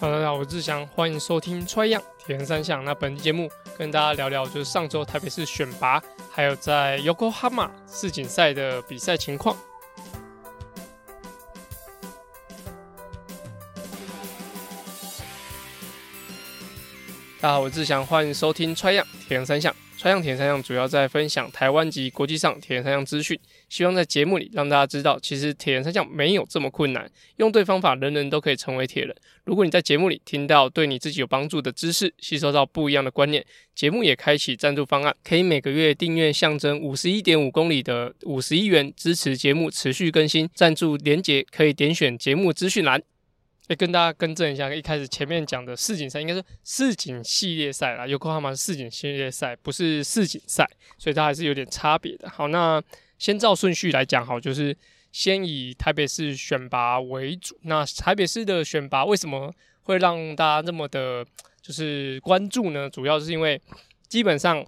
好，大家好，我是志祥，欢迎收听《Try 样铁人三项》。那本期节目跟大家聊聊，就是上周台北市选拔，还有在 Yokohama 世锦赛的比赛情况。大家好，我是志祥，欢迎收听《Try 样铁人三项》。Try 样铁人三项主要在分享台湾及国际上铁人三项资讯，希望在节目里让大家知道，其实铁人三项没有这么困难，用对方法，人人都可以成为铁人。如果你在节目里听到对你自己有帮助的知识，吸收到不一样的观念，节目也开启赞助方案，可以每个月订阅象征五十一点五公里的五十一元，支持节目持续更新。赞助连结可以点选节目资讯栏。也跟大家更正一下，一开始前面讲的世锦赛应该是世锦系列赛啦，Yokohama 是世锦系列赛，不是世锦赛，所以它还是有点差别的。好，那先照顺序来讲，好，就是先以台北市选拔为主。那台北市的选拔为什么会让大家这么的，就是关注呢？主要是因为基本上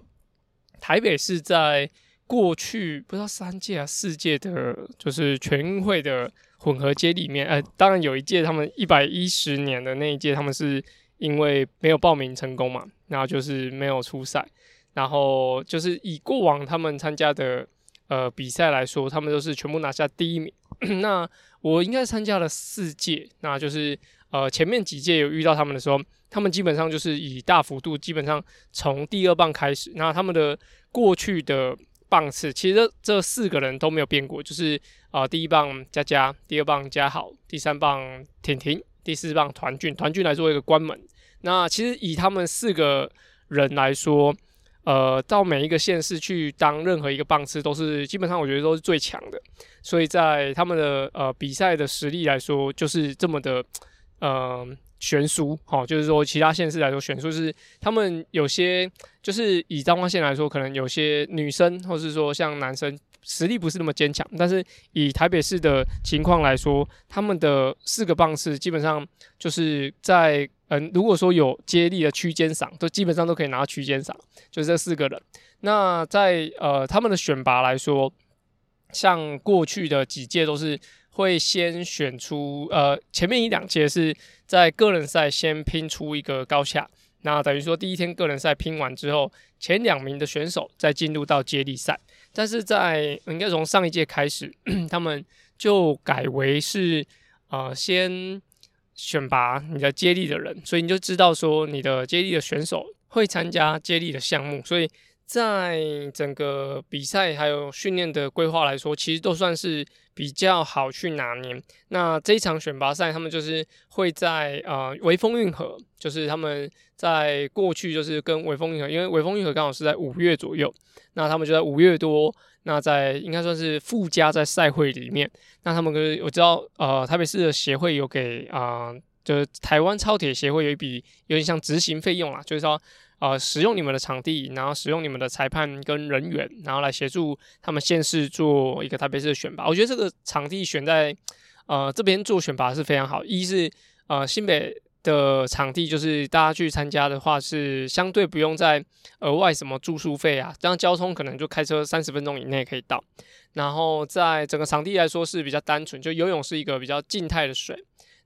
台北市在过去不知道三届啊四届的，就是全运会的。混合接力里面，呃，当然有一届他们一百一十年的那一届，他们是因为没有报名成功嘛，然后就是没有出赛，然后就是以过往他们参加的呃比赛来说，他们都是全部拿下第一名。那我应该参加了四届，那就是呃前面几届有遇到他们的时候，他们基本上就是以大幅度，基本上从第二棒开始，那他们的过去的。棒次其实这四个人都没有变过，就是啊、第一棒佳佳，第二棒嘉豪，第三棒婷婷，第四棒团俊，团俊来做一个关门。那其实以他们四个人来说，呃，到每一个县市去当任何一个棒次，都是基本上我觉得都是最强的。所以在他们的呃比赛的实力来说，就是这么的呃。悬殊，好，就是说其他县市来说，悬殊是他们有些，就是以彰化县来说，可能有些女生，或是说像男生实力不是那么坚强，但是以台北市的情况来说，他们的四个棒次基本上就是在，嗯，如果说有接力的区间赏，都基本上都可以拿到区间赏，就这四个人。那在呃他们的选拔来说，像过去的几届都是。会先选出，呃，前面一两届是在个人赛先拼出一个高下，那等于说第一天个人赛拼完之后，前两名的选手再进入到接力赛。但是在应该从上一届开始，他们就改为是，呃，先选拔你的接力的人，所以你就知道说你的接力的选手会参加接力的项目，所以。在整个比赛还有训练的规划来说，其实都算是比较好去拿捏。那这一场选拔赛，他们就是会在呃微风运河，就是他们在过去就是跟微风运河，因为微风运河刚好是在五月左右，那他们就在五月多，那在应该算是附加在赛会里面。那他们跟我知道，呃，台北市的协会有给啊、就是台湾超铁协会有一笔有点像执行费用啦，就是说。呃，使用你们的场地，然后使用你们的裁判跟人员，然后来协助他们县市做一个台北市的选拔。我觉得这个场地选在呃这边做选拔是非常好。一是呃新北的场地，就是大家去参加的话是相对不用再额外什么住宿费啊，这样交通可能就开车三十分钟以内可以到。然后在整个场地来说是比较单纯，就游泳是一个比较静态的水。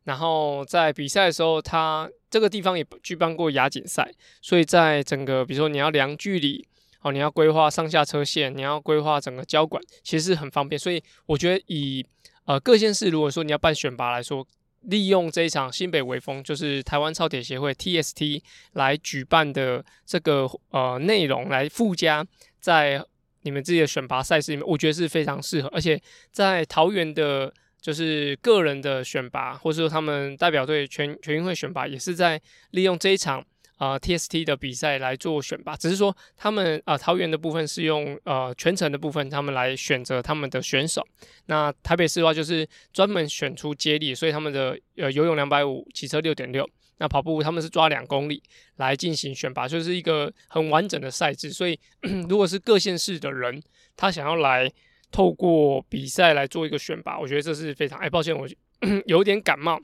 然后在比赛的时候，它这个地方也举办过亚锦赛，所以在整个比如说你要量距离，哦，你要规划上下车线，你要规划整个交管，其实是很方便。所以我觉得以呃各县市如果说你要办选拔来说，利用这一场新北微风，就是台湾超铁协会 TST 来举办的这个呃内容来附加在你们自己的选拔赛事里面，我觉得是非常适合，而且在桃园的。就是个人的选拔，或者说他们代表队全全运会选拔，也是在利用这一场啊、TST 的比赛来做选拔。只是说他们啊、桃园的部分是用呃全程的部分，他们来选择他们的选手。那台北市的话就是专门选出接力，所以他们的呃游泳两百五，骑车六点六，那跑步他们是抓两公里来进行选拔，就是一个很完整的赛制。所以 如果是各县市的人，他想要来。透过比赛来做一个选拔，我觉得这是非常……哎，抱歉，我 有点感冒，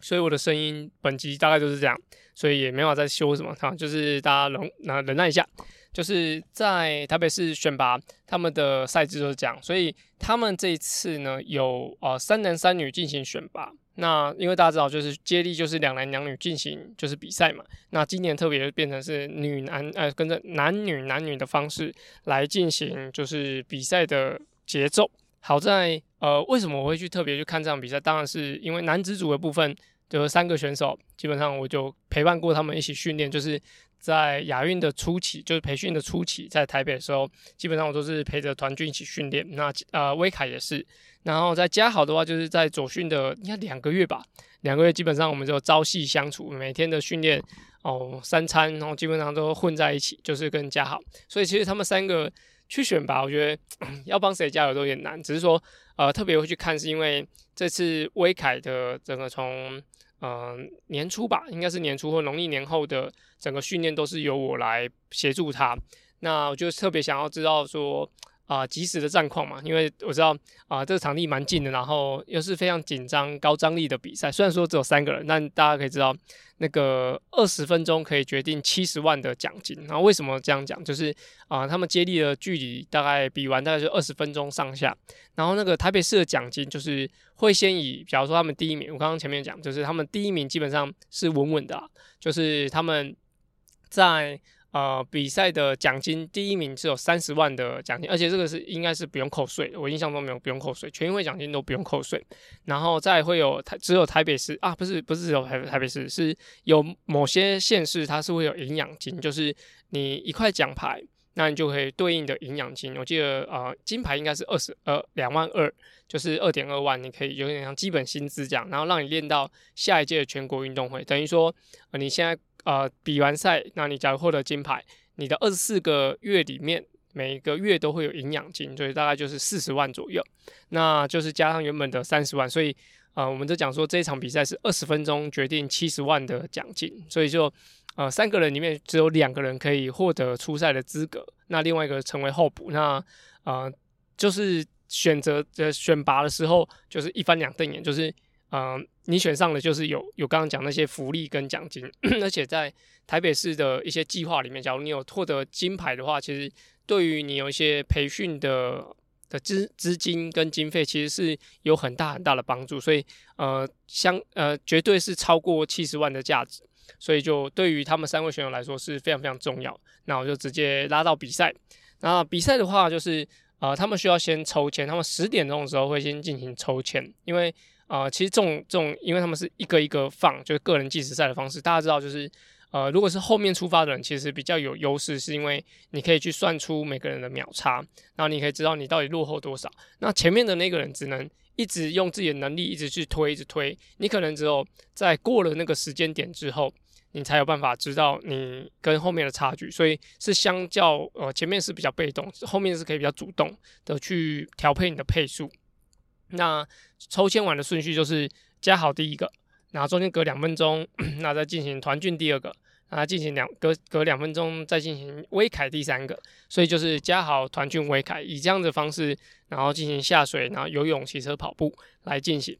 所以我的声音本集大概就是这样，所以也没法再修什么，哈，就是大家忍那忍耐一下。就是在台北市选拔，他们的赛制就是这样，所以他们这一次呢有呃三男三女进行选拔，那因为大家知道，就是接力就是两男两女进行就是比赛嘛。那今年特别变成是女男呃跟着男女男女的方式来进行就是比赛的节奏。好在呃为什么我会去特别去看这场比赛？当然是因为男子组的部分就是三个选手，基本上我就陪伴过他们一起训练，就是。在亚运的初期，就是培训的初期，在台北的时候，基本上我都是陪着团军一起训练。那呃，威凯也是。然后在嘉好的话，就是在左训的应该两个月吧，两个月基本上我们就朝夕相处，每天的训练哦，三餐，然后基本上都混在一起，就是跟嘉好。所以其实他们三个去选拔，我觉得 要帮谁加油都有点难。只是说呃，特别会去看，是因为这次威凯的整个从。嗯、年初吧，应该是年初或农历年后的整个训练都是由我来协助他。那我就特别想要知道说。啊，即时的战况嘛，因为我知道啊，这个场地蛮近的，然后又是非常紧张、高张力的比赛。虽然说只有三个人，但大家可以知道，那个二十分钟可以决定七十万的奖金。然后为什么这样讲？就是啊，他们接力的距离大概比完大概就二十分钟上下。然后那个台北市的奖金就是会先以，假如说他们第一名，我刚刚前面讲，就是他们第一名基本上是稳稳的，就是他们在。呃，比赛的奖金第一名是有三十万的奖金，而且这个是应该是不用扣税的，我印象中没有不用扣税，全运会奖金都不用扣税。然后再会有台只有台北市啊，不是不是只有台台北市，是有某些县市它是会有营养金，就是你一块奖牌，那你就可以对应的营养金。我记得呃金牌应该是二十呃两万二，就是二点二万，你可以有点像基本薪资这样，然后让你练到下一届的全国运动会，等于说呃你现在。呃，比完赛，那你假如获得金牌，你的二十四个月里面，每个月都会有营养金，所以大概就是四十万左右，那就是加上原本的三十万，所以呃，我们就讲说这一场比赛是二十分钟决定七十万的奖金，所以就呃三个人里面只有两个人可以获得出赛的资格，那另外一个成为候补，那呃就是选择的选拔的时候就是一翻两瞪眼，就是。嗯，你选上了就是有有刚刚讲那些福利跟奖金，而且在台北市的一些计划里面，假如你有获得金牌的话，其实对于你有一些培训的的资资金跟经费，其实是有很大很大的帮助。所以呃，相呃绝对是超过七十万的价值。所以就对于他们三位选手来说是非常非常重要。那我就直接拉到比赛。那比赛的话就是呃，他们需要先抽签，他们十点钟的时候会先进行抽签，因为。啊、其实这种这种，因为他们是一个一个放，就是个人计时赛的方式。大家知道，就是呃，如果是后面出发的人，其实比较有优势，是因为你可以去算出每个人的秒差，然后你可以知道你到底落后多少。那前面的那个人只能一直用自己的能力一直去推，一直推。你可能只有在过了那个时间点之后，你才有办法知道你跟后面的差距。所以是相较呃前面是比较被动，后面是可以比较主动的去调配你的配速。那抽签完的顺序就是加好第一个，然后中间隔两分钟，那再进行团畯第二个，然后进行两隔隔两分钟再进行威凯第三个，所以就是加好、团畯、威凯以这样的方式，然后进行下水，然后游泳、骑车、跑步来进行。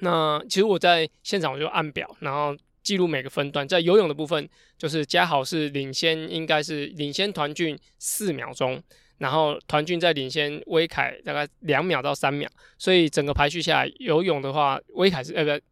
那其实我在现场我就按表，然后记录每个分段。在游泳的部分，就是加好是领先，应该是领先团畯四秒钟。然后团俊在领先威凯大概两秒到三秒，所以整个排序下来，游泳的话，威凯是呃不，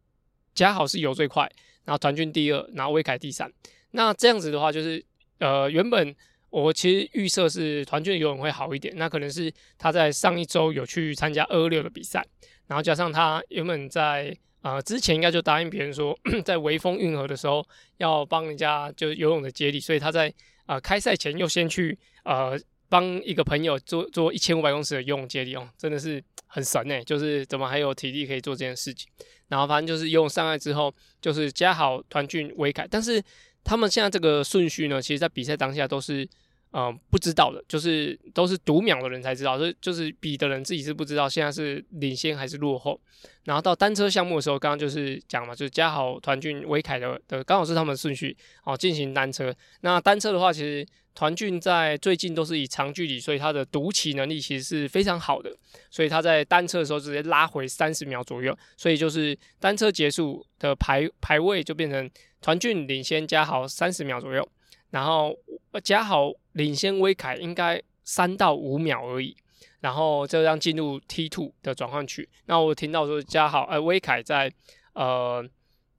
嘉豪是游最快，然后团俊第二，然后威凯第三。那这样子的话，就是呃原本我其实预设是团俊游泳会好一点，那可能是他在上一周有去参加二六的比赛，然后加上他原本在呃之前应该就答应别人说，在微风运河的时候要帮人家就是游泳的接力，所以他在呃开赛前又先去呃。帮一个朋友做做一千五百公尺的游泳接力哦，真的是很神诶，就是怎么还有体力可以做这件事情？然后反正就是游泳上来之后，就是加好、团俊、威凯，但是他们现在这个顺序呢，其实在比赛当下都是。嗯、不知道的，就是都是读秒的人才知道，就就是比的人自己是不知道现在是领先还是落后。然后到单车项目的时候，刚刚就是讲嘛，就是嘉豪、团俊、威凯的的刚好是他们的顺序哦，进行单车。那单车的话，其实团俊在最近都是以长距离，所以他的读骑能力其实是非常好的，所以他在单车的时候直接拉回三十秒左右，所以就是单车结束的排排位就变成团俊领先嘉豪三十秒左右。然后嘉豪领先威凯应该三到五秒而已，然后就这样进入 T two 的转换区。那我听到说嘉豪呃威凯在呃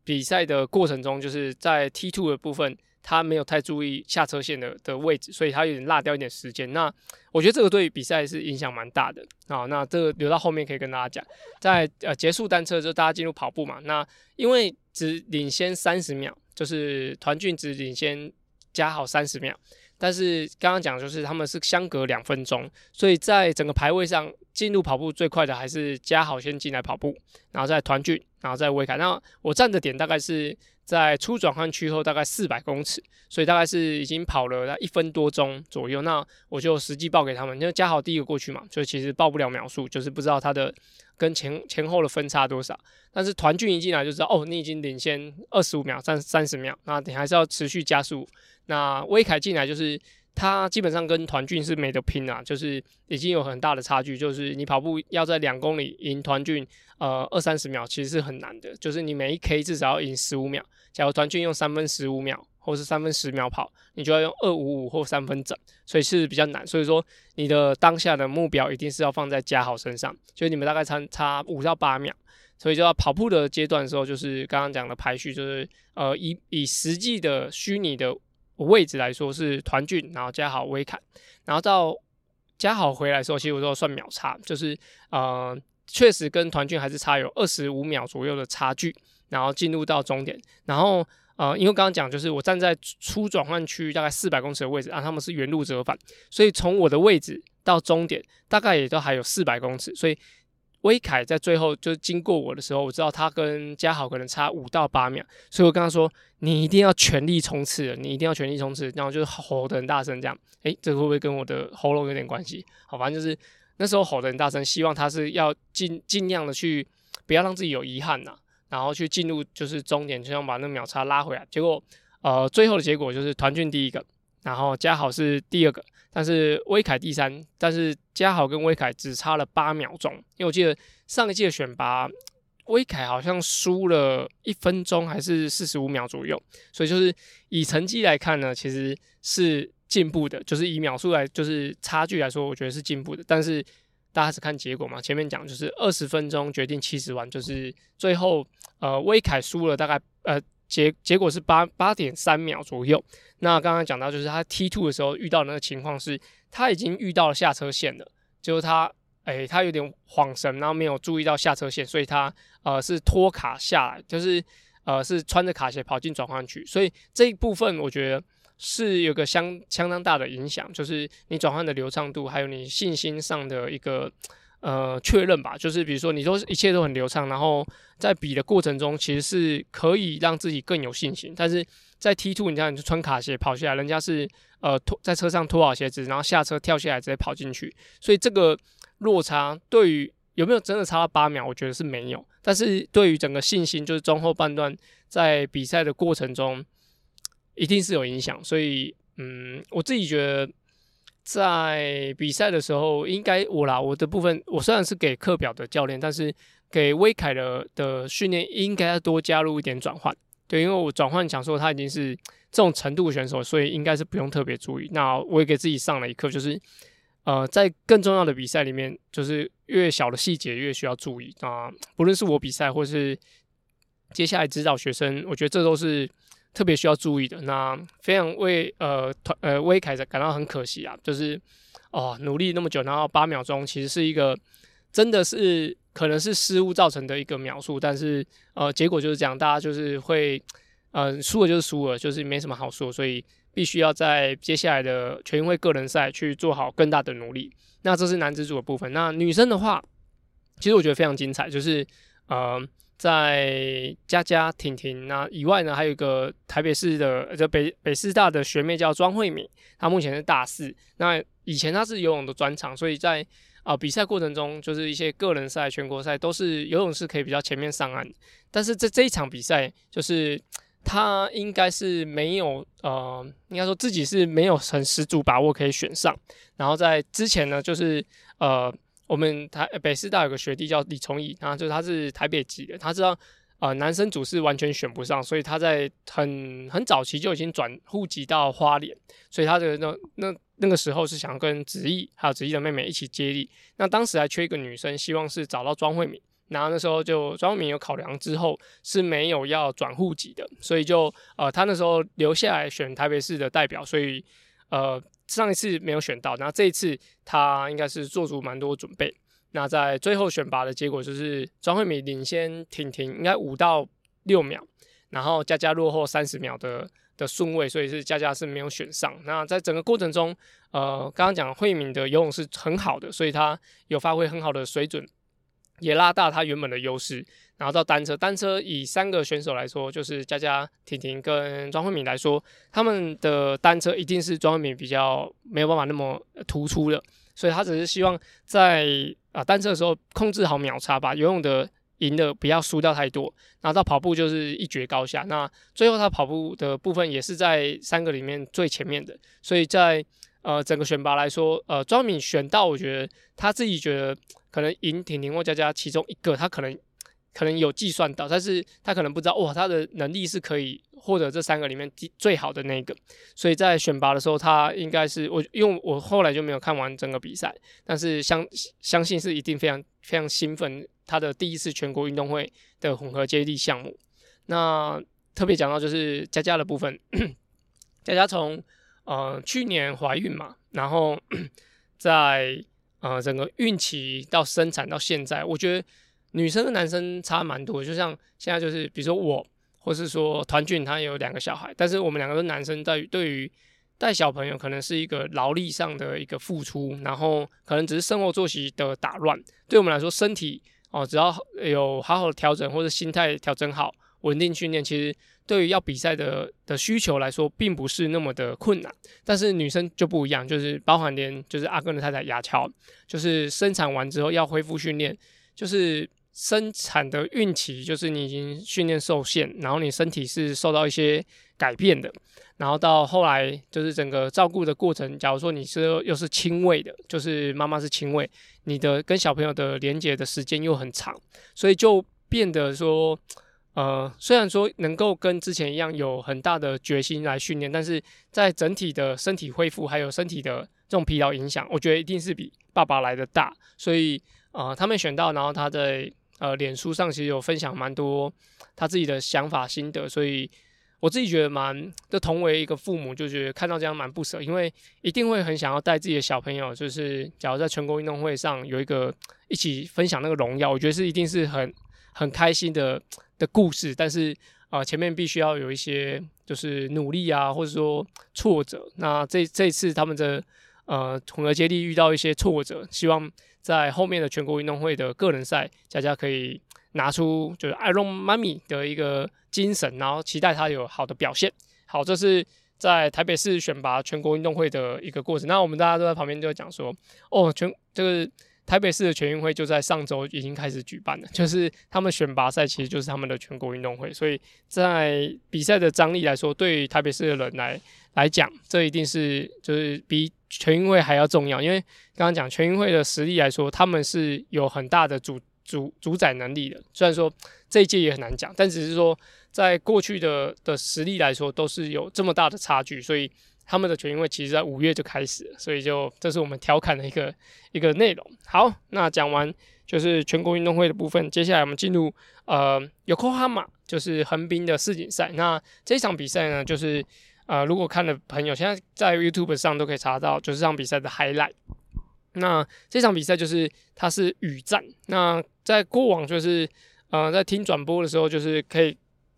比赛的过程中，就是在 T two 的部分。他没有太注意下车线的的位置，所以他有点落掉一点时间。那我觉得这个对比赛是影响蛮大的啊。那这个留到后面可以跟大家讲。在呃结束单车之后，大家进入跑步嘛。那因为只领先三十秒，就是团俊只领先加好三十秒。但是刚刚讲就是他们是相隔两分钟，所以在整个排位上进入跑步最快的还是嘉豪先进来跑步，然后再团聚，然后再威凯。那我站的点大概是。在出转换区后大概四百公尺，所以大概是已经跑了一分多钟左右。那我就实际报给他们，因为嘉豪第一个过去嘛，所以其实报不了秒数，就是不知道他的跟前前后的分差多少。但是团聚一进来就知道，哦，你已经领先二十五秒、三三十秒，那你还是要持续加速。那威凯进来就是。他基本上跟团畯是没得拼啊，就是已经有很大的差距，就是你跑步要在两公里赢团畯，呃，二三十秒其实是很难的，就是你每一 K 至少要赢十五秒。假如团畯用三分十五秒或是三分十秒跑，你就要用二五五或三分整，所以是比较难。所以说你的当下的目标一定是要放在嘉豪身上，就你们大概差差五到八秒，所以就要跑步的阶段的时候，就是刚刚讲的排序，就是呃以以实际的虚拟的。位置来说是团俊，然后加好威凯，然后到加好回来的时候，其实我都算秒差，就是呃，确实跟团俊还是差有二十五秒左右的差距，然后进入到终点，然后呃，因为刚刚讲就是我站在出转换区大概四百公尺的位置，啊，他们是原路折返，所以从我的位置到终点大概也都还有四百公尺，所以。威凯在最后就经过我的时候，我知道他跟嘉豪可能差五到八秒，所以我跟他说：“你一定要全力冲刺，你一定要全力冲刺。”然后就是吼得很大声，这样，诶，这会不会跟我的喉咙有点关系？好，反正就是那时候吼得很大声，希望他是要尽尽量的去不要让自己有遗憾呐，然后去进入就是终点，就想把那秒差拉回来。结果，呃，最后的结果就是团俊第一个，然后嘉豪是第二个。但是威凯第三，但是嘉豪跟威凯只差了八秒钟，因为我记得上一届选拔，威凯好像输了一分钟还是四十五秒左右，所以就是以成绩来看呢，其实是进步的，就是以秒数来就是差距来说，我觉得是进步的。但是大家是看结果嘛，前面讲就是二十分钟决定七十万，就是最后呃威凯输了大概呃。结结果是八八点三秒左右。那刚刚讲到，就是他 T two 的时候遇到的那个情况是，他已经遇到了下车线了，就是他，哎、他有点晃神，然后没有注意到下车线，所以他呃是脱卡下来，就是呃是穿着卡鞋跑进转换区，所以这一部分我觉得是有个相相当大的影响，就是你转换的流畅度，还有你信心上的一个。呃，确认吧，就是比如说，你说一切都很流畅，然后在比的过程中，其实是可以让自己更有信心。但是在 T two，你这样你就穿卡鞋跑下来，人家是呃脱在车上脱好鞋子，然后下车跳下来直接跑进去，所以这个落差对于有没有真的差到八秒，我觉得是没有。但是对于整个信心，就是中后半段在比赛的过程中，一定是有影响。所以，嗯，我自己觉得。在比赛的时候，应该我啦，我的部分，我虽然是给课表的教练，但是给威凯的的训练应该要多加入一点转换。对，因为我转换想说他已经是这种程度选手，所以应该是不用特别注意。那我也给自己上了一课，就是呃，在更重要的比赛里面，就是越小的细节越需要注意啊。不论是我比赛，或是接下来指导学生，我觉得这都是。特别需要注意的，那非常为呃团呃威凯感到很可惜啊，就是哦努力那么久，然后八秒钟其实是一个真的是可能是失误造成的一个秒数，但是呃结果就是这样，大家就是会呃输了就是输了，就是没什么好说，所以必须要在接下来的全运会个人赛去做好更大的努力。那这是男子组的部分，那女生的话，其实我觉得非常精彩，就是呃。在佳佳、婷婷那以外呢，还有一个台北市的，就北北师大的学妹叫庄慧敏，她目前是大四。那以前她是游泳的专长，所以在啊、比赛过程中，就是一些个人赛、全国赛都是游泳是可以比较前面上岸。但是在这一场比赛，就是她应该是没有呃，应该说自己是没有很十足把握可以选上。然后在之前呢，就是呃。我们台北师大有个学弟叫李崇义，然后就是他是台北籍的，他知道呃男生组是完全选不上，所以他在很很早期就已经转户籍到花莲，所以他的那那那个时候是想跟子毅还有子毅的妹妹一起接力，那当时还缺一个女生，希望是找到庄慧敏，然后那时候就庄惠敏有考量之后是没有要转户籍的，所以就呃他那时候留下来选台北市的代表，所以呃上一次没有选到，那这一次他应该是做足蛮多准备。那在最后选拔的结果就是庄惠敏领先婷婷，应该五到六秒，然后佳佳落后三十秒的的顺位，所以是佳佳是没有选上。那在整个过程中，呃，刚刚讲惠敏的游泳是很好的，所以他有发挥很好的水准，也拉大他原本的优势。然后到单车，单车以三个选手来说，就是佳佳、婷婷跟庄惠敏来说，他们的单车一定是庄惠敏比较没有办法那么突出的，所以他只是希望在啊单车的时候控制好秒差，把游泳的。赢的不要输掉太多，然后到跑步就是一决高下。那最后他跑步的部分也是在三个里面最前面的，所以在呃整个选拔来说，呃庄敏选到，我觉得他自己觉得可能赢婷婷或佳佳其中一个，他可能可能有计算到，但是他可能不知道哇，他的能力是可以获得这三个里面最好的那个，所以在选拔的时候，他应该是我因为我后来就没有看完整个比赛，但是相相信是一定非常非常兴奋。他的第一次全国运动会的混合接力项目，那特别讲到就是佳佳的部分，佳佳从呃去年怀孕嘛，然后 在呃整个孕期到生产到现在，我觉得女生跟男生差蛮多，就像现在就是比如说我，或是说团俊他有两个小孩，但是我们两个都男生，在对于带小朋友可能是一个劳力上的一个付出，然后可能只是生活作息的打乱，对我们来说身体。哦，只要有好好的调整或者心态调整好，稳定训练，其实对于要比赛的的需求来说，并不是那么的困难。但是女生就不一样，就是包含连就是阿根的太太雅乔，就是生产完之后要恢复训练，就是生产的孕期，就是你已经训练受限，然后你身体是受到一些改变的。然后到后来，就是整个照顾的过程。假如说你是又是亲喂的，就是妈妈是亲喂，你的跟小朋友的连接的时间又很长，所以就变得说，呃，虽然说能够跟之前一样有很大的决心来训练，但是在整体的身体恢复还有身体的这种疲劳影响，我觉得一定是比爸爸来的大。所以，呃，他们选到，然后他在呃脸书上其实有分享蛮多他自己的想法心得，所以。我自己觉得蛮，就同为一个父母，就觉得看到这样蛮不舍，因为一定会很想要带自己的小朋友，就是假如在全国运动会上有一个一起分享那个荣耀，我觉得是一定是很很开心的的故事。但是啊、前面必须要有一些就是努力啊，或者说挫折。那这这次他们的呃混合接力遇到一些挫折，希望在后面的全国运动会的个人赛，佳佳可以拿出就是 Iron Mommy 的一个。精神，然后期待他有好的表现。好，这是在台北市选拔全国运动会的一个过程。那我们大家都在旁边就讲说，哦，全这个台北市的全运会就在上周已经开始举办了，就是他们选拔赛其实就是他们的全国运动会。所以在比赛的张力来说，对于台北市的人来来讲，这一定是就是比全运会还要重要。因为刚刚讲全运会的实力来说，他们是有很大的主主主宰能力的。虽然说这一届也很难讲，但只是说。在过去的的实力来说，都是有这么大的差距，所以他们的全运会其实在五月就开始了，所以就这是我们调侃的一个一个内容。好，那讲完就是全国运动会的部分，接下来我们进入呃 Yokohama，就是横滨的世锦赛。那这场比赛呢，就是呃如果看的朋友现在在 YouTube 上都可以查到，就是这场比赛的 highlight。那这场比赛就是它是雨战，那在过往就是呃在听转播的时候，就是可以。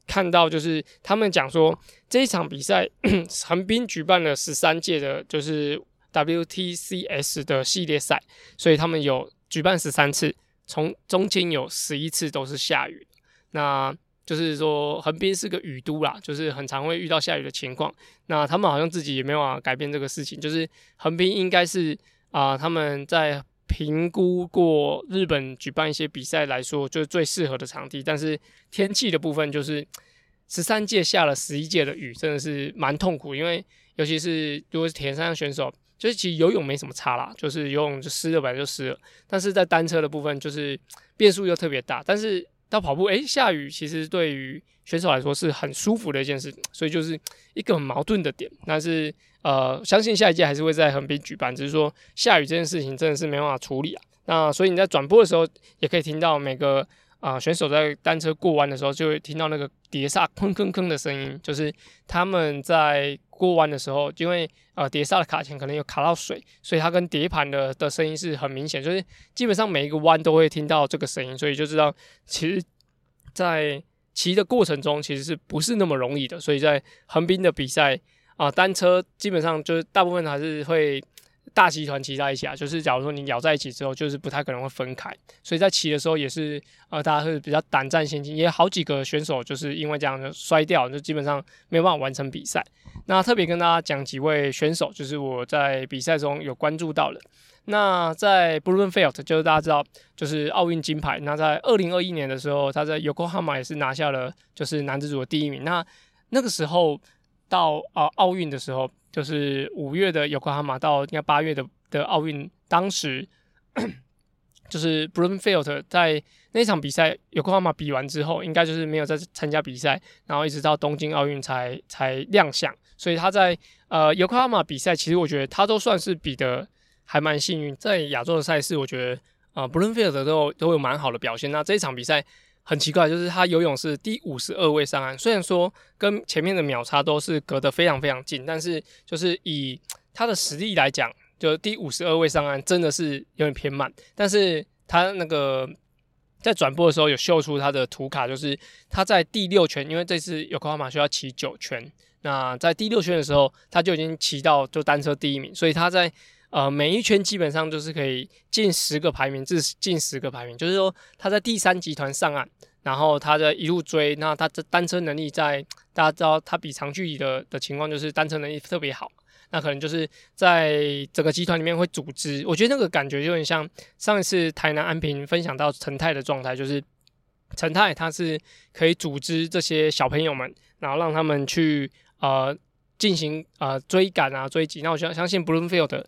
看到就是他们讲说，这一场比赛 横滨举办了十三届的，就是 WTCS 的系列赛，所以他们有举办十三次，从中间有十一次都是下雨，那就是说横滨是个雨都啦，就是很常会遇到下雨的情况。那他们好像自己也没有办法改变这个事情，就是横滨应该是啊、他们在。评估过日本举办一些比赛来说，就是最适合的场地。但是天气的部分，就是十三届下了十一届的雨，真的是蛮痛苦。因为尤其是如果是田山选手，就是其实游泳没什么差啦，就是游泳就湿了本来就湿了。但是在单车的部分，就是变数又特别大。但是到跑步，诶、欸，下雨其实对于选手来说是很舒服的一件事，所以就是一个很矛盾的点。但是呃，相信下一届还是会在横滨举办，只是说下雨这件事情真的是没办法处理啊。那所以你在转播的时候，也可以听到每个啊、选手在单车过弯的时候，就会听到那个碟刹吭吭吭的声音，就是他们在过弯的时候，因为呃碟刹的卡钳可能有卡到水，所以它跟碟盘的的声音是很明显，就是基本上每一个弯都会听到这个声音，所以就知道其实，在骑的过程中其实是不是那么容易的，所以在横滨的比赛啊、单车基本上就是大部分还是会。大集团骑在一起啊，就是假如说你咬在一起之后，就是不太可能会分开，所以在骑的时候也是呃，大家会比较胆战心惊，也有好几个选手就是因为这样就摔掉，就基本上没有办法完成比赛。那特别跟大家讲几位选手，就是我在比赛中有关注到的。那在 Blumfeld 就是大家知道，就是奥运金牌。那在二零二一年的时候，他在 Yokohama 也是拿下了就是男子组的第一名。那那个时候到啊奥运的时候。就是五月的尤克哈马到应该八月的的奥运，当时 就是 Bloomfield 在那场比赛尤克哈马比完之后，应该就是没有再参加比赛，然后一直到东京奥运才才亮相。所以他在呃尤克哈马比赛，其实我觉得他都算是比的还蛮幸运。在亚洲的赛事，我觉得呃 Blumfeld 都都有蛮好的表现。那这一场比赛。很奇怪，就是他游泳是第五十二位上岸，虽然说跟前面的秒差都是隔得非常非常近，但是就是以他的实力来讲，就第五十二位上岸真的是有点偏慢。但是他那个在转播的时候有秀出他的图卡，就是他在第六圈，因为这次有科马需要骑九圈，那在第六圈的时候他就已经骑到就单车第一名，所以他在。呃，每一圈基本上就是可以进十个排名，至进十个排名。就是说他在第三集团上岸，然后他的一路追，那他的单车能力在大家知道他比长距离的的情况就是单车能力特别好，那可能就是在整个集团里面会组织。我觉得那个感觉就很像上一次台南安平分享到陈泰的状态，就是陈泰他是可以组织这些小朋友们，然后让他们去呃进行呃追赶啊追击。那我相相信 Blumfield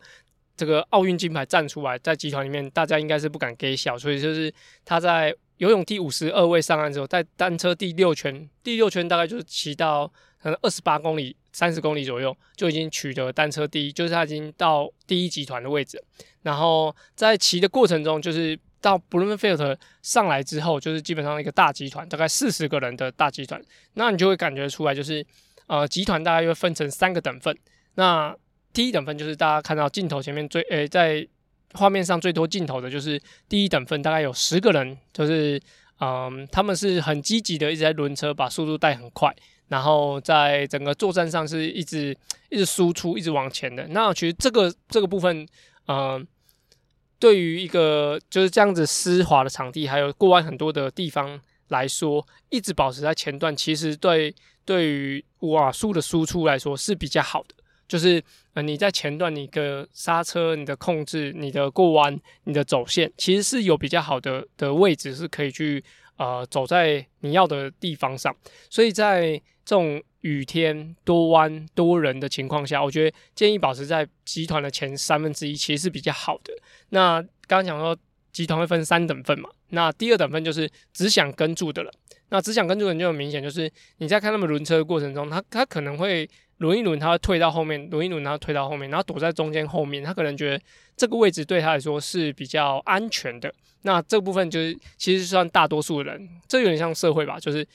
这个奥运金牌站出来，在集团里面，大家应该是不敢给小，所以就是他在游泳第五十二位上岸之后，在单车第六圈，第六圈大概就是骑到可能二十八公里、三十公里左右，就已经取得单车第一，就是他已经到第一集团的位置。然后在骑的过程中，就是到 Blumfeld 上来之后，就是基本上一个大集团，大概四十个人的大集团，那你就会感觉出来，就是呃，集团大概又分成三个等份，那。第一等份就是大家看到镜头前面最诶、在画面上最多镜头的就是第一等份，大概有十个人，就是嗯，他们是很积极的，一直在轮车，把速度带很快，然后在整个作战上是一直一直输出，一直往前的。那其实这个这个部分，嗯，对于一个就是这样子湿滑的场地，还有过弯很多的地方来说，一直保持在前段，其实对对于瓦数的输出来说是比较好的。就是呃，你在前段，你的刹车、你的控制、你的过弯、你的走线，其实是有比较好的的位置，是可以去呃走在你要的地方上。所以在这种雨天、多弯、多人的情况下，我觉得建议保持在集团的前三分之一，其实是比较好的。那刚刚讲说集团会分三等份嘛，那第二等份就是只想跟住的人。那只想跟住的人就很明显，就是你在看他们轮车的过程中，他他可能会。轮一轮，他会退到后面；轮一轮，他退到后面，然后躲在中间后面。他可能觉得这个位置对他来说是比较安全的。那这部分就是其实算大多数人，这有点像社会吧，就是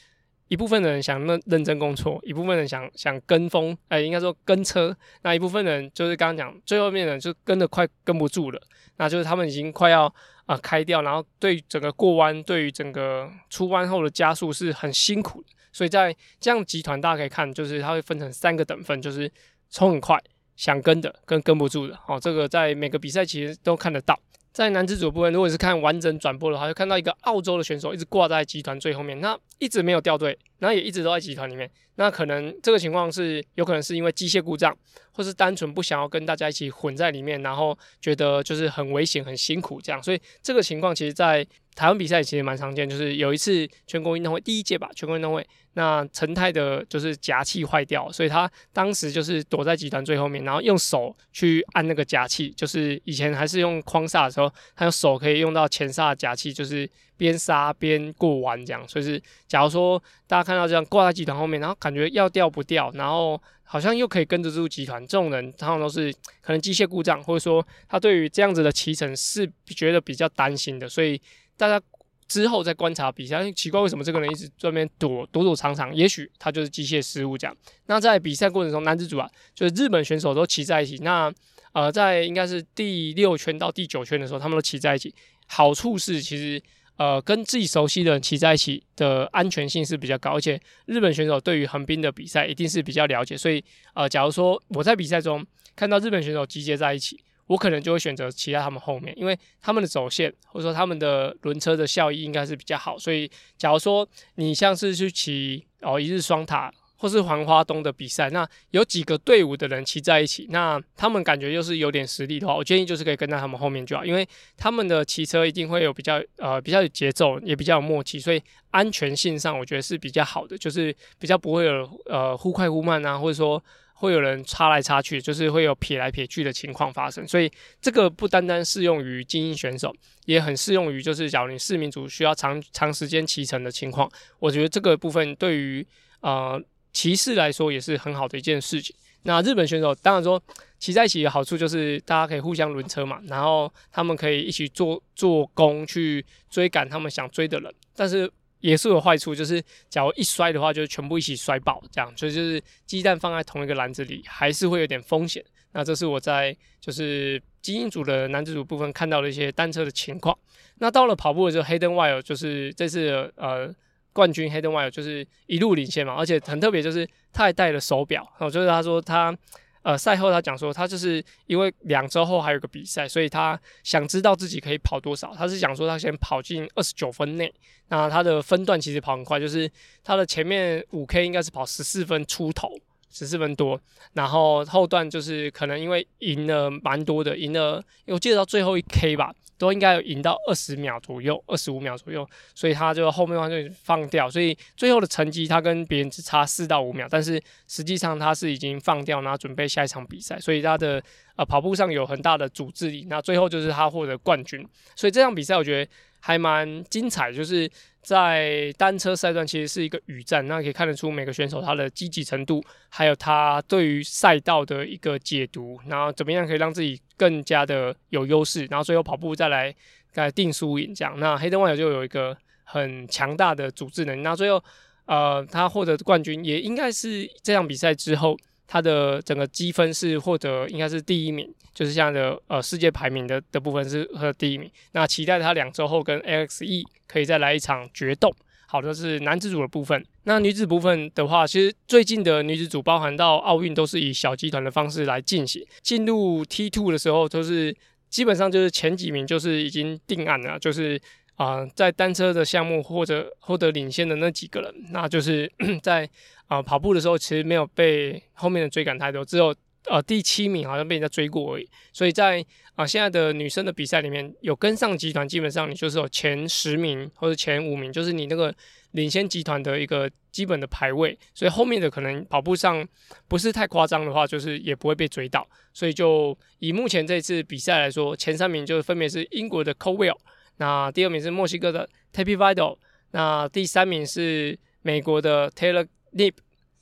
一部分的人想认认真工作，一部分人想想跟风，哎、应该说跟车。那一部分人就是刚刚讲最后面的人就跟得快跟不住了，那就是他们已经快要啊、开掉，然后对整个过弯，对于整个出弯后的加速是很辛苦的。所以在这样集团，大家可以看，就是它会分成三个等份，就是冲很快、想跟的跟跟不住的。哦，这个在每个比赛其实都看得到。在男子组部分，如果是看完整转播的话，就看到一个澳洲的选手一直挂在集团最后面，那一直没有掉队，那也一直都在集团里面。那可能这个情况是有可能是因为机械故障，或是单纯不想要跟大家一起混在里面，然后觉得就是很危险、很辛苦这样。所以这个情况其实，在台湾比赛其实蛮常见，就是有一次全国运动会第一届吧，全国运动会。那陈泰的就是夹器坏掉，所以他当时就是躲在集团最后面，然后用手去按那个夹器，就是以前还是用框刹的时候，他用手可以用到前刹夹器，就是边刹边过弯这样。所以是假如说大家看到这样挂在集团后面，然后感觉要掉不掉，然后好像又可以跟着住集团，这种人通常都是可能机械故障，或者说他对于这样子的骑乘是觉得比较担心的，所以大家。之后再观察比赛，奇怪为什么这个人一直在那边躲躲躲藏藏？也许他就是机械失误这样。那在比赛过程中，男子组啊，就是日本选手都骑在一起。那呃，在应该是第六圈到第九圈的时候，他们都骑在一起。好处是其实呃，跟自己熟悉的人骑在一起的安全性是比较高，而且日本选手对于横滨的比赛一定是比较了解。所以呃，假如说我在比赛中看到日本选手集结在一起。我可能就会选择骑在他们后面，因为他们的走线或者说他们的轮车的效益应该是比较好。所以，假如说你像是去骑哦一日双塔或是环花东的比赛，那有几个队伍的人骑在一起，那他们感觉又是有点实力的话，我建议就是可以跟在他们后面就好，因为他们的骑车一定会有比较呃比较有节奏，也比较有默契，所以安全性上我觉得是比较好的，就是比较不会有呃忽快忽慢啊，或者说。会有人插来插去，就是会有撇来撇去的情况发生，所以这个不单单适用于精英选手，也很适用于就是假如你市民组需要长长时间骑乘的情况，我觉得这个部分对于呃骑士来说也是很好的一件事情。那日本选手当然说骑在一起的好处就是大家可以互相轮车嘛，然后他们可以一起做做工去追赶他们想追的人，但是。也是有坏处，就是假如一摔的话，就全部一起摔爆，这样，所以就是鸡蛋放在同一个篮子里，还是会有点风险。那这是我在就是精英组的男子组部分看到的一些单车的情况。那到了跑步的时候，Hayden Wilde 就是这次呃冠军，Hayden Wilde 就是一路领先嘛，而且很特别，就是他还戴了手表，然后就是他说他。呃，赛后他讲说，他就是因为两周后还有个比赛，所以他想知道自己可以跑多少。他是想说，他先跑进二十九分内，那他的分段其实跑很快，就是他的前面五 K 应该是跑十四分出头，十四分多，然后后段就是可能因为赢了蛮多的，赢了，我记得到最后一 K 吧。都应该有赢到二十秒左右，二十五秒左右，所以他就后面的话就放掉，所以最后的成绩他跟别人只差四到五秒，但是实际上他是已经放掉，然后准备下一场比赛，所以他的呃跑步上有很大的组织力，那最后就是他获得冠军，所以这场比赛我觉得还蛮精彩，就是。在单车赛段其实是一个语战，那可以看得出每个选手他的积极程度，还有他对于赛道的一个解读，然后怎么样可以让自己更加的有优势，然后最后跑步再来来定输赢这样。那黑灯万有就有一个很强大的组织能力，那最后呃他获得冠军也应该是这场比赛之后。他的整个积分是获得应该是第一名，就是这样的呃世界排名的的部分是和第一名。那期待他两周后跟 AXE 可以再来一场决斗。好的，是男子组的部分。那女子部分的话，其实最近的女子组包含到奥运都是以小集团的方式来进行。进入 T two 的时候，都是基本上就是前几名就是已经定案了，就是。啊、在单车的项目或者获得领先的那几个人，那就是 在啊、跑步的时候，其实没有被后面的追赶太多，只有呃第七名好像被人家追过而已。所以在啊、现在的女生的比赛里面，有跟上集团，基本上你就是有前十名或者前五名，就是你那个领先集团的一个基本的排位。所以后面的可能跑步上不是太夸张的话，就是也不会被追到。所以就以目前这次比赛来说，前三名就分别是英国的 Caldwell。那第二名是墨西哥的 Tappy Vidal，那第三名是美国的 Taylor Nip。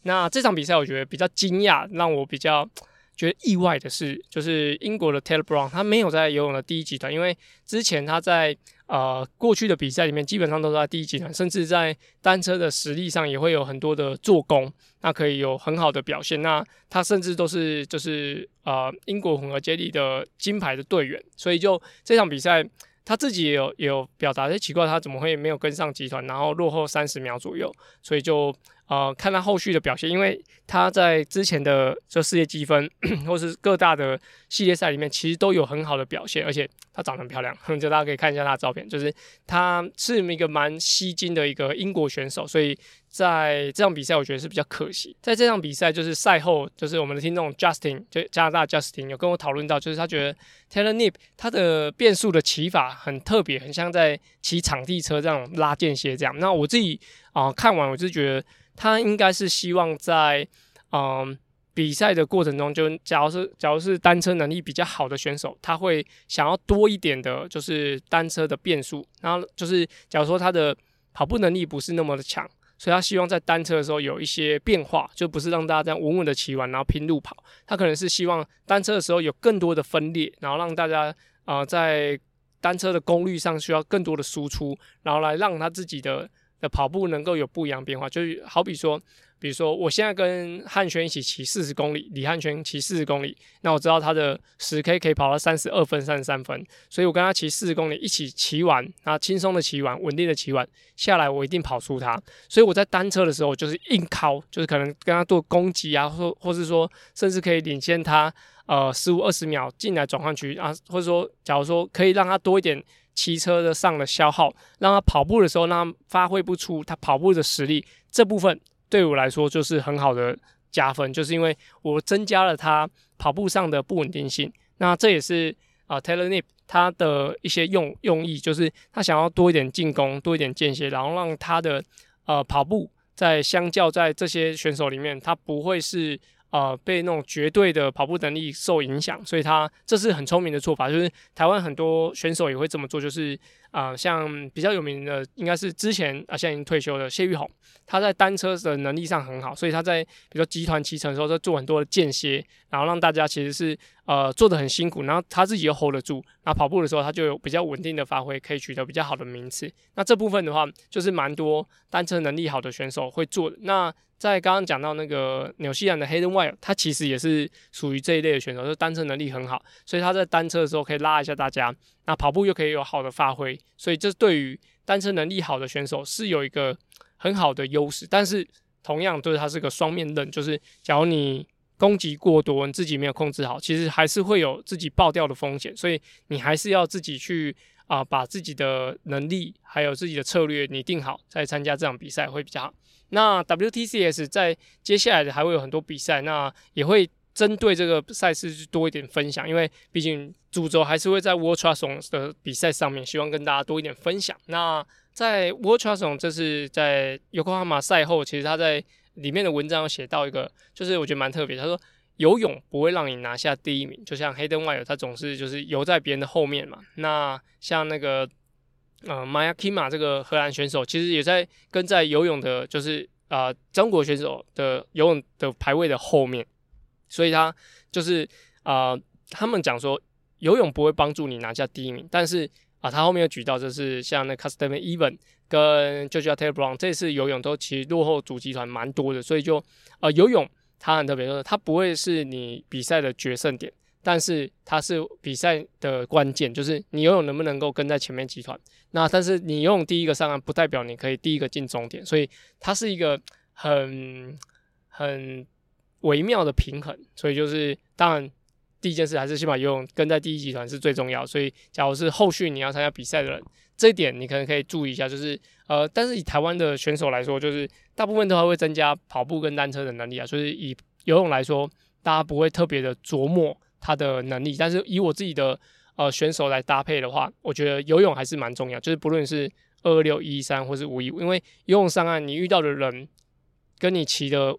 那这场比赛我觉得比较惊讶，让我比较觉得意外的是，就是英国的 Taylor Brown，他没有在游泳的第一集团，因为之前他在呃过去的比赛里面基本上都是在第一集团，甚至在单车的实力上也会有很多的做工，那可以有很好的表现。那他甚至都是就是呃英国混合接力的金牌的队员，所以就这场比赛。他自己也有也有表达，诶，奇怪，他怎么会没有跟上集团，然后落后三十秒左右，所以就呃看他后续的表现，因为他在之前的这世界积分或是各大的系列赛里面，其实都有很好的表现，而且他长得很漂亮，就大家可以看一下他的照片，就是他是一个蛮吸睛的一个英国选手，所以。在这场比赛，我觉得是比较可惜。在这场比赛，就是赛后，就是我们的听众 Justin，就加拿大 Justin 有跟我讨论到，就是他觉得 Taylor Nip 他的变速的骑法很特别，很像在骑场地车这样拉间歇这样。那我自己啊、看完，我就觉得他应该是希望在嗯、比赛的过程中，就假如是假如是单车能力比较好的选手，他会想要多一点的，就是单车的变速。然后就是假如说他的跑步能力不是那么的强。所以他希望在单车的时候有一些变化，就不是让大家这样稳稳的骑完，然后拼路跑。他可能是希望单车的时候有更多的分裂，然后让大家啊、在单车的功率上需要更多的输出，然后来让他自己的的跑步能够有不一样变化。就是好比说。比如说，我现在跟汉轩一起骑四十公里，李汉轩骑四十公里，那我知道他的十 K 可以跑到三十二分、三十三分，所以我跟他骑四十公里，一起骑完，然后轻松的骑完，稳定的骑完下来，我一定跑出他。所以我在单车的时候，就是硬靠，就是可能跟他做攻击啊，或或是说，甚至可以领先他呃十五二十秒进来转换区啊，或者说，假如说可以让他多一点骑车的上的消耗，让他跑步的时候，让他发挥不出他跑步的实力这部分。对我来说就是很好的加分，就是因为我增加了他跑步上的不稳定性。那这也是啊、呃、Taylor Nip 他的一些用用意，就是他想要多一点进攻，多一点间歇，然后让他的呃跑步在相较在这些选手里面，他不会是。呃，被那种绝对的跑步能力受影响，所以他这是很聪明的做法。就是台湾很多选手也会这么做，就是啊、像比较有名的，应该是之前啊，现在已经退休的谢玉红，他在单车的能力上很好，所以他在比如说集团骑乘的时候，他做很多的间歇，然后让大家其实是呃做的很辛苦，然后他自己又 hold 得住，然后跑步的时候他就有比较稳定的发挥，可以取得比较好的名次。那这部分的话，就是蛮多单车能力好的选手会做的。那在刚刚讲到那个纽西兰的 Hayden Wild，他其实也是属于这一类的选手，就单车能力很好，所以他在单车的时候可以拉一下大家，那跑步又可以有好的发挥，所以这对于单车能力好的选手是有一个很好的优势。但是同样，就是它是个双面刃，就是假如你攻击过多，你自己没有控制好，其实还是会有自己爆掉的风险，所以你还是要自己去啊、把自己的能力还有自己的策略拟定好，再参加这场比赛会比较好。那 WTCS 在接下来的还会有很多比赛，那也会针对这个赛事去多一点分享，因为毕竟主轴还是会在 World Triathlon 的比赛上面，希望跟大家多一点分享。那在 World Triathlon 这是在尤克哈马赛后，其实他在里面的文章写到一个，就是我觉得蛮特别，他说游泳不会让你拿下第一名，就像黑灯外友他总是就是游在别人的后面嘛。那像那个。呃，Maya Kima 这个荷兰选手其实也在跟在游泳的，就是啊、中国选手的游泳的排位的后面，所以他就是啊、他们讲说游泳不会帮助你拿下第一名，但是啊、他后面有举到就是像那 custom even 跟 Georgia Taylor Brown 这次游泳都其实落后主集团蛮多的，所以就呃游泳它很特别，就是它不会是你比赛的决胜点。但是它是比赛的关键，就是你游泳能不能够跟在前面集团。那但是你游泳第一个上岸，不代表你可以第一个进终点，所以它是一个很很微妙的平衡。所以就是当然第一件事还是先把游泳跟在第一集团是最重要。所以假如是后续你要参加比赛的人，这一点你可能可以注意一下。就是呃，但是以台湾的选手来说，就是大部分都还会增加跑步跟单车的能力啊。所以以游泳来说，大家不会特别的琢磨。他的能力，但是以我自己的呃选手来搭配的话，我觉得游泳还是蛮重要。就是不论是二六、一三或是五一五，因为游泳上岸你遇到的人跟你骑的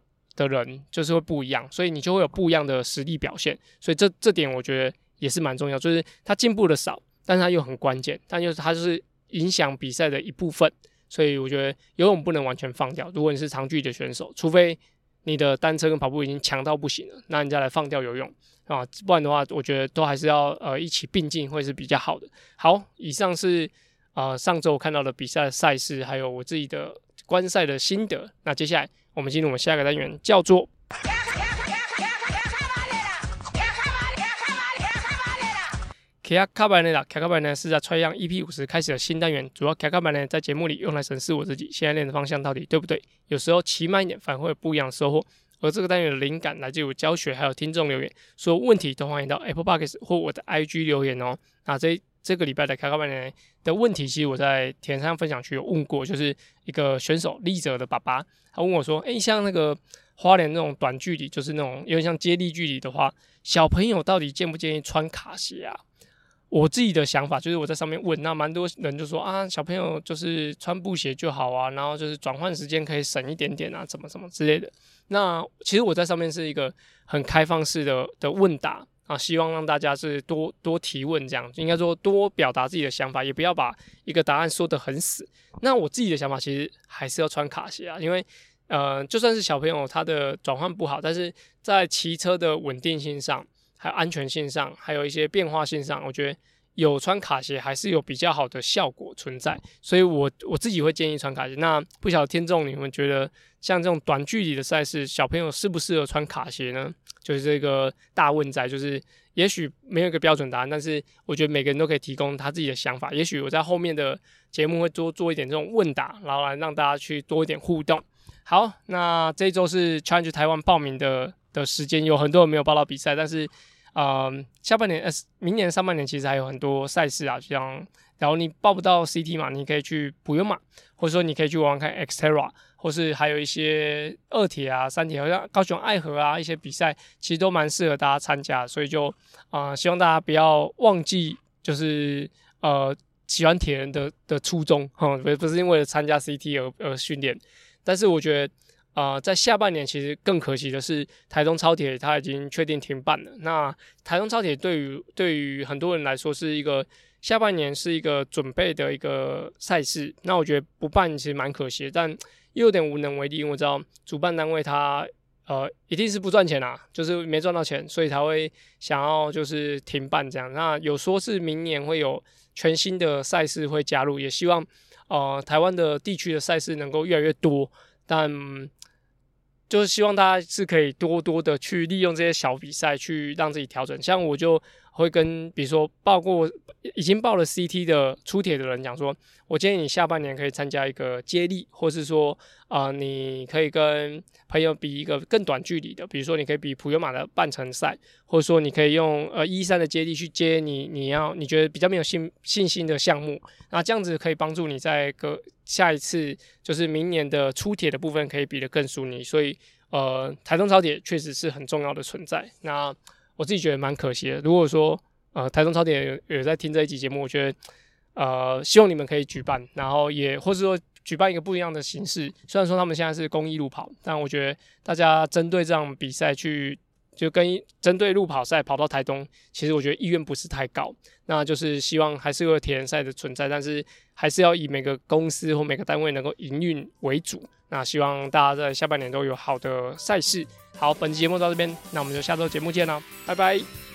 的人就是会不一样，所以你就会有不一样的实力表现。所以这这点我觉得也是蛮重要。就是他进步的少，但是他又很关键，但又是他就是影响比赛的一部分。所以我觉得游泳不能完全放掉。如果你是长距离的选手，除非你的单车跟跑步已经强到不行了，那你再来放掉游泳啊，不然的话，我觉得都还是要呃一起并进会是比较好的。好，以上是呃上周我看到的比赛赛事，还有我自己的观赛的心得。那接下来我们进入我们下一个单元，叫做。骑脚踏板呢？骑脚踏板呢是在 Tri 样 EP 五十开始的新单元，主要骑脚踏板呢在节目里用来审视我自己现在练的方向到底对不对。有时候骑慢一点反而会有不一样的收获。而这个单元的灵感来自于我教学，还有听众留言，所有问题都欢迎到 Apple Podcast 或我的 IG 留言哦。那这这个礼拜的骑脚板呢的问题，其实我在铁人三项分享区有问过，就是一个选手立泽的爸爸，他问我说：“诶，像那个花莲那种短距离，就是那种有点像接力距离的话，小朋友到底建不建议穿卡鞋啊？”我自己的想法就是我在上面问，那蛮多人就说啊，小朋友就是穿布鞋就好啊，然后就是转换时间可以省一点点啊，怎么怎么之类的。那其实我在上面是一个很开放式的的问答啊，希望让大家是多多提问，这样应该说多表达自己的想法，也不要把一个答案说得很死。那我自己的想法其实还是要穿卡鞋啊，因为呃，就算是小朋友他的转换不好，但是在骑车的稳定性上。还有安全性上，还有一些变化性上，我觉得有穿卡鞋还是有比较好的效果存在，所以我我自己会建议穿卡鞋。那不晓得听众你们觉得像这种短距离的赛事，小朋友适不适合穿卡鞋呢？就是这个大问在，就是也许没有一个标准答案，但是我觉得每个人都可以提供他自己的想法。也许我在后面的节目会多做一点这种问答，然后来让大家去多一点互动。好，那这一周是 Challenge 台湾报名的的时间，有很多人没有报到比赛，但是。嗯，下半年呃，明年上半年其实还有很多赛事啊，像然后你报不到 CT 嘛，你可以去普悠玛，或者说你可以去玩看 Xterra，或是还有一些二铁啊、三铁，好像高雄爱河啊一些比赛，其实都蛮适合大家参加，所以就啊、希望大家不要忘记，就是呃喜欢铁人的的初衷，哈，不不是因为参加 CT 而而训练，但是我觉得。啊、在下半年其实更可惜的是，台中超铁它已经确定停办了。那台中超铁对于对于很多人来说是一个下半年是一个准备的一个赛事。那我觉得不办其实蛮可惜，但又有点无能为力，因为我知道主办单位它呃一定是不赚钱啊，就是没赚到钱，所以才会想要就是停办这样。那有说是明年会有全新的赛事会加入，也希望呃台湾的地区的赛事能够越来越多，但。就是希望大家是可以多多的去利用这些小比赛去让自己调整。像我就会跟比如说报过已经报了 CT 的出铁的人讲说，我建议你下半年可以参加一个接力，或是说啊、你可以跟朋友比一个更短距离的，比如说你可以比普悠马的半程赛，或者说你可以用呃一三的接力去接你你要你觉得比较没有信信心的项目，那这样子可以帮助你在个。下一次就是明年的出铁的部分可以比得更顺利，所以呃，台中超铁确实是很重要的存在。那我自己觉得蛮可惜的。如果说呃，台中超点有有在听这一集节目，我觉得呃，希望你们可以举办，然后也或是说举办一个不一样的形式。虽然说他们现在是公益路跑，但我觉得大家针对这样比赛去。就跟针对路跑赛跑到台东，其实我觉得意愿不是太高。那就是希望还是有体验赛的存在，但是还是要以每个公司或每个单位能够营运为主。那希望大家在下半年都有好的赛事。好，本期节目到这边，那我们就下周节目见了，拜拜。